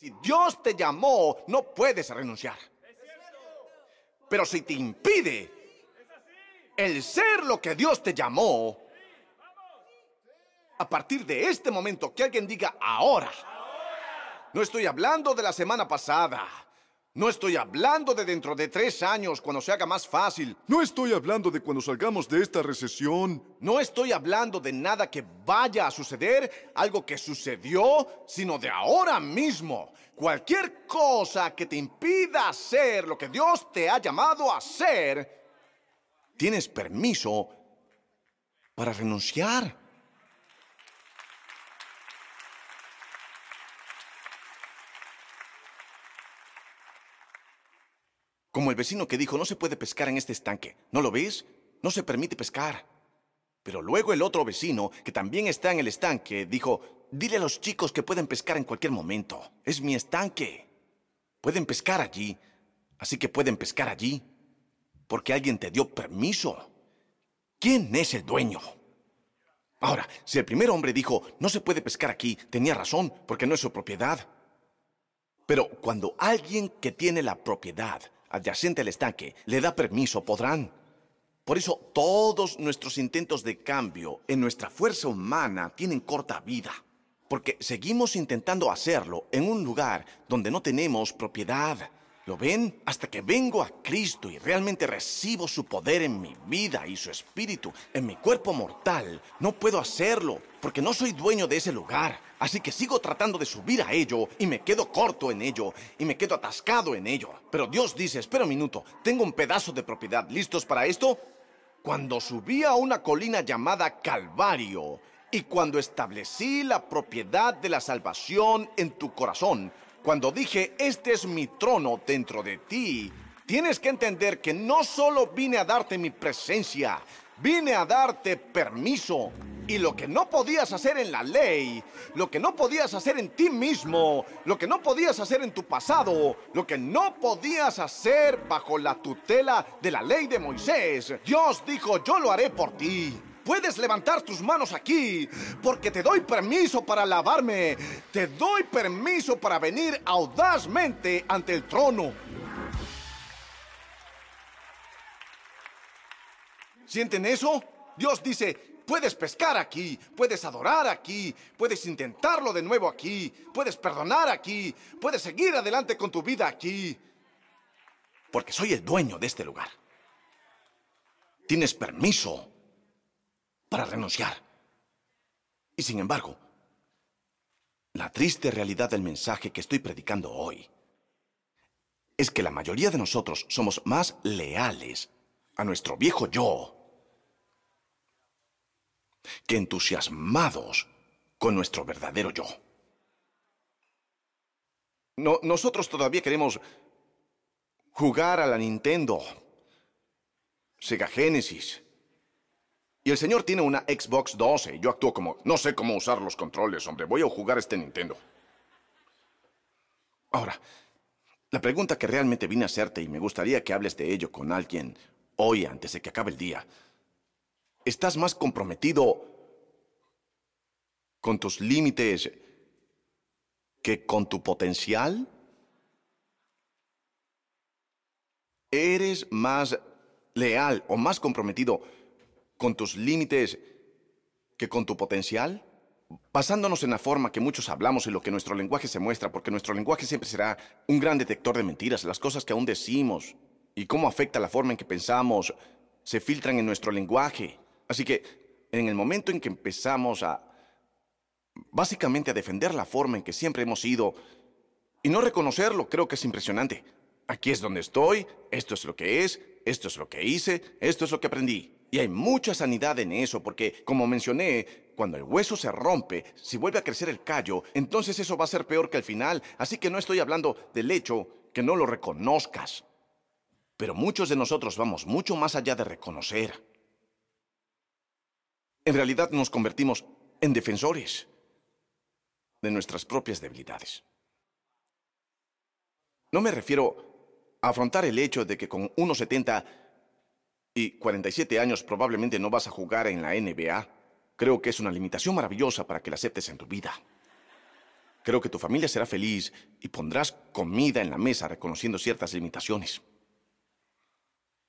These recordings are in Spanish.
Si Dios te llamó, no puedes renunciar. Pero si te impide el ser lo que Dios te llamó, a partir de este momento que alguien diga ahora, no estoy hablando de la semana pasada, no estoy hablando de dentro de tres años cuando se haga más fácil. No estoy hablando de cuando salgamos de esta recesión. No estoy hablando de nada que vaya a suceder, algo que sucedió, sino de ahora mismo. Cualquier cosa que te impida hacer lo que Dios te ha llamado a hacer, tienes permiso para renunciar. Como el vecino que dijo, no se puede pescar en este estanque. ¿No lo ves? No se permite pescar. Pero luego el otro vecino, que también está en el estanque, dijo, dile a los chicos que pueden pescar en cualquier momento. Es mi estanque. Pueden pescar allí. Así que pueden pescar allí. Porque alguien te dio permiso. ¿Quién es el dueño? Ahora, si el primer hombre dijo, no se puede pescar aquí, tenía razón, porque no es su propiedad. Pero cuando alguien que tiene la propiedad adyacente al estanque le da permiso, podrán. Por eso todos nuestros intentos de cambio en nuestra fuerza humana tienen corta vida, porque seguimos intentando hacerlo en un lugar donde no tenemos propiedad. ¿Lo ven? Hasta que vengo a Cristo y realmente recibo su poder en mi vida y su espíritu en mi cuerpo mortal, no puedo hacerlo porque no soy dueño de ese lugar. Así que sigo tratando de subir a ello y me quedo corto en ello y me quedo atascado en ello. Pero Dios dice, espera un minuto, tengo un pedazo de propiedad. ¿Listos para esto? Cuando subí a una colina llamada Calvario y cuando establecí la propiedad de la salvación en tu corazón, cuando dije, este es mi trono dentro de ti, tienes que entender que no solo vine a darte mi presencia, vine a darte permiso. Y lo que no podías hacer en la ley, lo que no podías hacer en ti mismo, lo que no podías hacer en tu pasado, lo que no podías hacer bajo la tutela de la ley de Moisés, Dios dijo, yo lo haré por ti. Puedes levantar tus manos aquí, porque te doy permiso para lavarme. Te doy permiso para venir audazmente ante el trono. ¿Sienten eso? Dios dice, puedes pescar aquí, puedes adorar aquí, puedes intentarlo de nuevo aquí, puedes perdonar aquí, puedes seguir adelante con tu vida aquí. Porque soy el dueño de este lugar. Tienes permiso para renunciar. Y sin embargo, la triste realidad del mensaje que estoy predicando hoy es que la mayoría de nosotros somos más leales a nuestro viejo yo que entusiasmados con nuestro verdadero yo. No, nosotros todavía queremos jugar a la Nintendo, Sega Genesis, y el señor tiene una Xbox 12 y yo actúo como, no sé cómo usar los controles, hombre, voy a jugar este Nintendo. Ahora, la pregunta que realmente vine a hacerte y me gustaría que hables de ello con alguien hoy antes de que acabe el día. ¿Estás más comprometido con tus límites que con tu potencial? ¿Eres más leal o más comprometido con tus límites que con tu potencial? Basándonos en la forma que muchos hablamos y lo que nuestro lenguaje se muestra, porque nuestro lenguaje siempre será un gran detector de mentiras, las cosas que aún decimos y cómo afecta la forma en que pensamos se filtran en nuestro lenguaje. Así que en el momento en que empezamos a básicamente a defender la forma en que siempre hemos sido y no reconocerlo, creo que es impresionante. Aquí es donde estoy, esto es lo que es, esto es lo que hice, esto es lo que aprendí. Y hay mucha sanidad en eso, porque, como mencioné, cuando el hueso se rompe, si vuelve a crecer el callo, entonces eso va a ser peor que el final. Así que no estoy hablando del hecho que no lo reconozcas. Pero muchos de nosotros vamos mucho más allá de reconocer. En realidad nos convertimos en defensores de nuestras propias debilidades. No me refiero a afrontar el hecho de que con 1,70 y 47 años probablemente no vas a jugar en la NBA. Creo que es una limitación maravillosa para que la aceptes en tu vida. Creo que tu familia será feliz y pondrás comida en la mesa reconociendo ciertas limitaciones.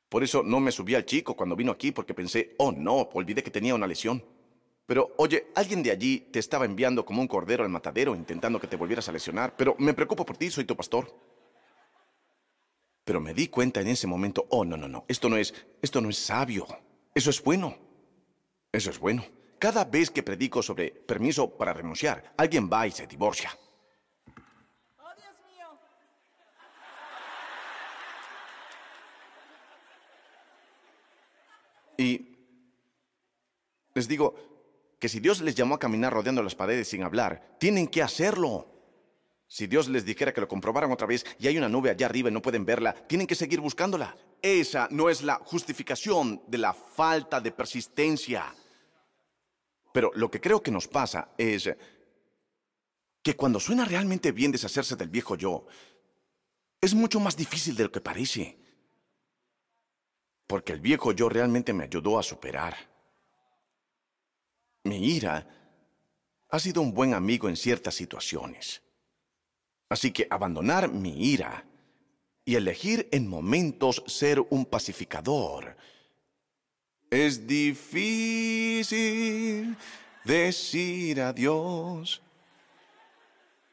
Por eso no me subí al chico cuando vino aquí porque pensé, oh no, olvidé que tenía una lesión. Pero oye, alguien de allí te estaba enviando como un cordero al matadero intentando que te volvieras a lesionar, pero me preocupo por ti, soy tu pastor. Pero me di cuenta en ese momento, oh no, no, no, esto no es, esto no es sabio. Eso es bueno. Eso es bueno. Cada vez que predico sobre permiso para renunciar, alguien va y se divorcia. ¡Oh, Dios mío! Y les digo que si Dios les llamó a caminar rodeando las paredes sin hablar, tienen que hacerlo. Si Dios les dijera que lo comprobaran otra vez y hay una nube allá arriba y no pueden verla, tienen que seguir buscándola. Esa no es la justificación de la falta de persistencia. Pero lo que creo que nos pasa es que cuando suena realmente bien deshacerse del viejo yo, es mucho más difícil de lo que parece. Porque el viejo yo realmente me ayudó a superar. Mi ira ha sido un buen amigo en ciertas situaciones. Así que abandonar mi ira y elegir en momentos ser un pacificador es difícil decir adiós.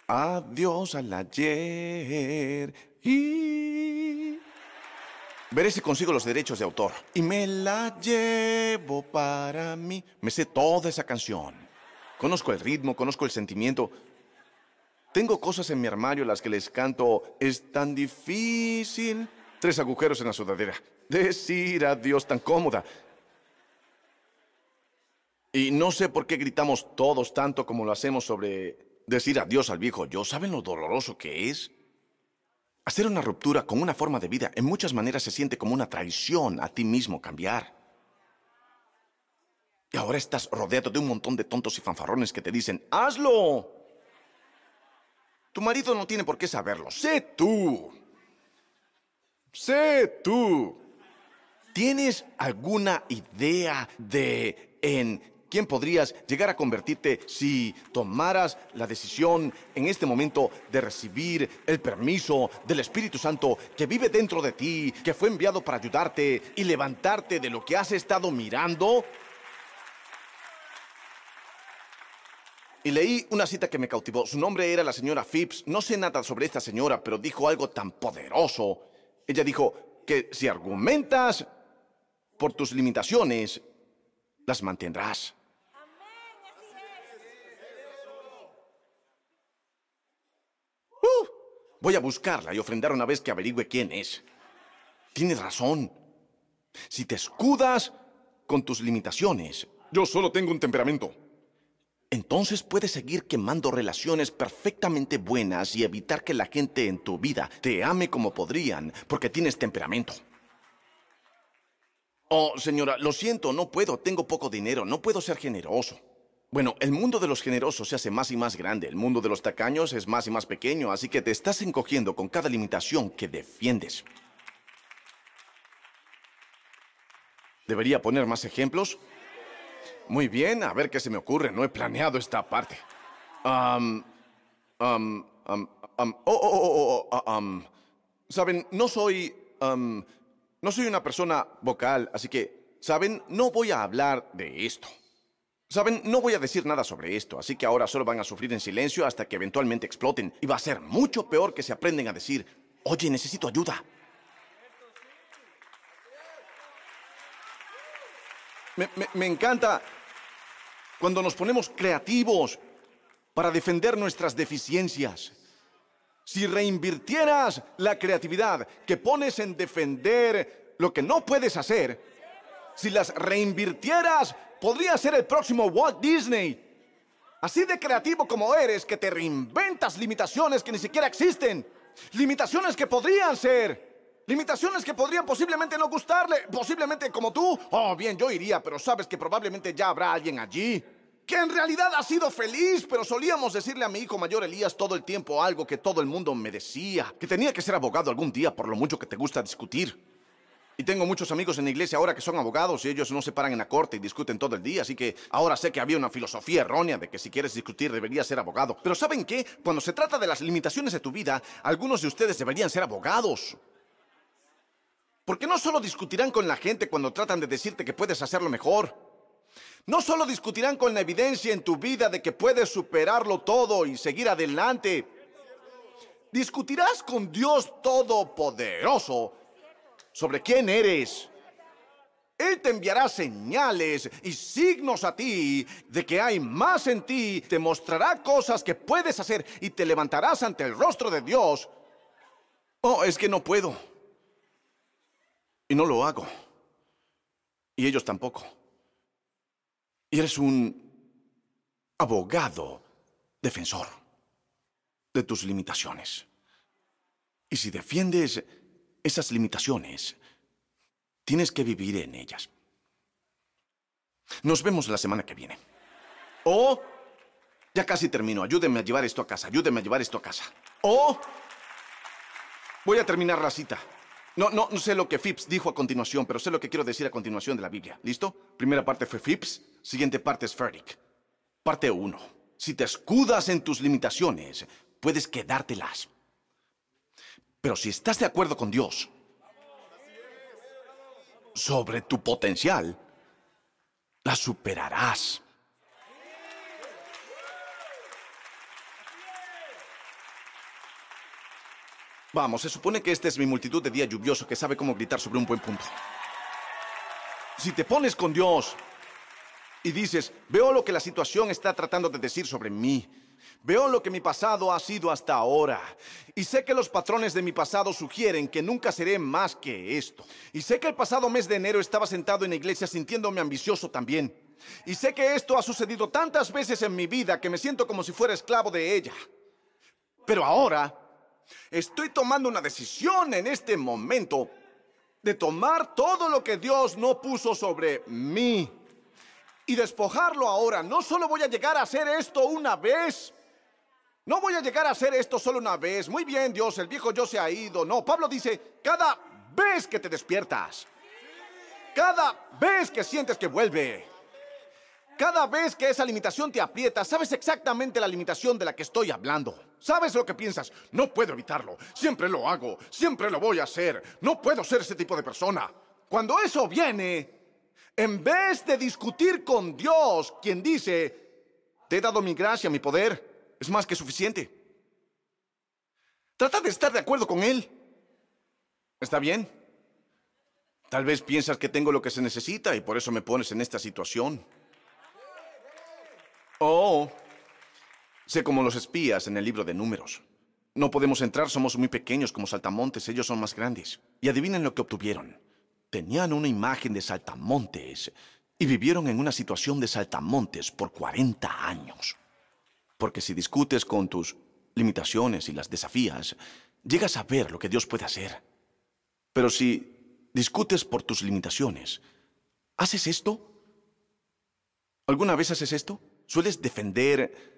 Adiós al ayer y veré si consigo los derechos de autor. Y me la llevo para mí. Me sé toda esa canción. Conozco el ritmo, conozco el sentimiento. Tengo cosas en mi armario las que les canto. Es tan difícil. Tres agujeros en la sudadera. Decir adiós tan cómoda. Y no sé por qué gritamos todos tanto como lo hacemos sobre decir adiós al viejo yo. ¿Saben lo doloroso que es? Hacer una ruptura con una forma de vida en muchas maneras se siente como una traición a ti mismo cambiar. Y ahora estás rodeado de un montón de tontos y fanfarrones que te dicen, hazlo. Tu marido no tiene por qué saberlo. Sé tú. Sé tú. ¿Tienes alguna idea de en quién podrías llegar a convertirte si tomaras la decisión en este momento de recibir el permiso del Espíritu Santo que vive dentro de ti, que fue enviado para ayudarte y levantarte de lo que has estado mirando? Y leí una cita que me cautivó. Su nombre era la señora Phipps. No sé nada sobre esta señora, pero dijo algo tan poderoso. Ella dijo que si argumentas por tus limitaciones, las mantendrás. Uh, voy a buscarla y ofrendar una vez que averigüe quién es. Tienes razón. Si te escudas con tus limitaciones, yo solo tengo un temperamento. Entonces puedes seguir quemando relaciones perfectamente buenas y evitar que la gente en tu vida te ame como podrían porque tienes temperamento. Oh, señora, lo siento, no puedo, tengo poco dinero, no puedo ser generoso. Bueno, el mundo de los generosos se hace más y más grande, el mundo de los tacaños es más y más pequeño, así que te estás encogiendo con cada limitación que defiendes. ¿Debería poner más ejemplos? Muy bien, a ver qué se me ocurre, no he planeado esta parte. Um, um, um, um, oh, oh, oh, oh, oh, um, Saben, no soy... no soy una persona vocal, así que, ¿saben? No voy a hablar de esto. Saben, no voy a decir nada sobre esto, así que ahora solo van a sufrir en silencio hasta que eventualmente exploten. Y va a ser mucho peor que se aprenden a decir, oye, necesito ayuda. Me, me- me encanta cuando nos ponemos creativos para defender nuestras deficiencias. Si reinvirtieras la creatividad que pones en defender lo que no puedes hacer, si las reinvirtieras, podría ser el próximo Walt Disney. Así de creativo como eres, que te reinventas limitaciones que ni siquiera existen. Limitaciones que podrían ser. Limitaciones que podrían posiblemente no gustarle. Posiblemente como tú. Oh, bien, yo iría, pero sabes que probablemente ya habrá alguien allí. Que en realidad ha sido feliz, pero solíamos decirle a mi hijo mayor Elías todo el tiempo algo que todo el mundo me decía. Que tenía que ser abogado algún día por lo mucho que te gusta discutir. Y tengo muchos amigos en la iglesia ahora que son abogados y ellos no se paran en la corte y discuten todo el día, así que ahora sé que había una filosofía errónea de que si quieres discutir deberías ser abogado. Pero ¿saben qué? Cuando se trata de las limitaciones de tu vida, algunos de ustedes deberían ser abogados. Porque no solo discutirán con la gente cuando tratan de decirte que puedes hacerlo mejor. No solo discutirán con la evidencia en tu vida de que puedes superarlo todo y seguir adelante. Discutirás con Dios Todopoderoso sobre quién eres. Él te enviará señales y signos a ti de que hay más en ti, te mostrará cosas que puedes hacer y te levantarás ante el rostro de Dios. Oh, es que no puedo. Y no lo hago. Y ellos tampoco. Y eres un abogado defensor de tus limitaciones. Y si defiendes esas limitaciones, tienes que vivir en ellas. Nos vemos la semana que viene. Oh, ya casi termino. Ayúdenme a llevar esto a casa. Ayúdenme a llevar esto a casa. Oh, voy a terminar la cita. No, no, no sé lo que Phipps dijo a continuación, pero sé lo que quiero decir a continuación de la Biblia. ¿Listo? Primera parte fue Phipps, siguiente parte es Ferrick. Parte 1. Si te escudas en tus limitaciones, puedes quedártelas. Pero si estás de acuerdo con Dios sobre tu potencial, la superarás. Vamos, se supone que esta es mi multitud de día lluvioso que sabe cómo gritar sobre un buen punto. Si te pones con Dios y dices, veo lo que la situación está tratando de decir sobre mí, Veo lo que mi pasado ha sido hasta ahora. Y sé que los patrones de mi pasado sugieren que nunca seré más que esto. Y sé que el pasado mes de enero estaba sentado en la iglesia sintiéndome ambicioso también. Y sé que esto ha sucedido tantas veces en mi vida que me siento como si fuera esclavo de ella. Pero ahora estoy tomando una decisión en este momento de tomar todo lo que Dios no puso sobre mí y despojarlo ahora. No solo voy a llegar a hacer esto una vez. No voy a llegar a hacer esto solo una vez. Muy bien, Dios, el viejo yo se ha ido. No, Pablo dice, cada vez que te despiertas, cada vez que sientes que vuelve, cada vez que esa limitación te aprieta, sabes exactamente la limitación de la que estoy hablando. Sabes lo que piensas. No puedo evitarlo. Siempre lo hago. Siempre lo voy a hacer. No puedo ser ese tipo de persona. Cuando eso viene, en vez de discutir con Dios, quien dice, te he dado mi gracia, mi poder, es más que suficiente. Trata de estar de acuerdo con Él. ¿Está bien? Tal vez piensas que tengo lo que se necesita y por eso me pones en esta situación. Oh, sé como los espías en el libro de números. No podemos entrar, somos muy pequeños como saltamontes, ellos son más grandes. Y adivinen lo que obtuvieron tenían una imagen de saltamontes y vivieron en una situación de saltamontes por 40 años. Porque si discutes con tus limitaciones y las desafías, llegas a ver lo que Dios puede hacer. Pero si discutes por tus limitaciones, ¿haces esto? ¿Alguna vez haces esto? ¿Sueles defender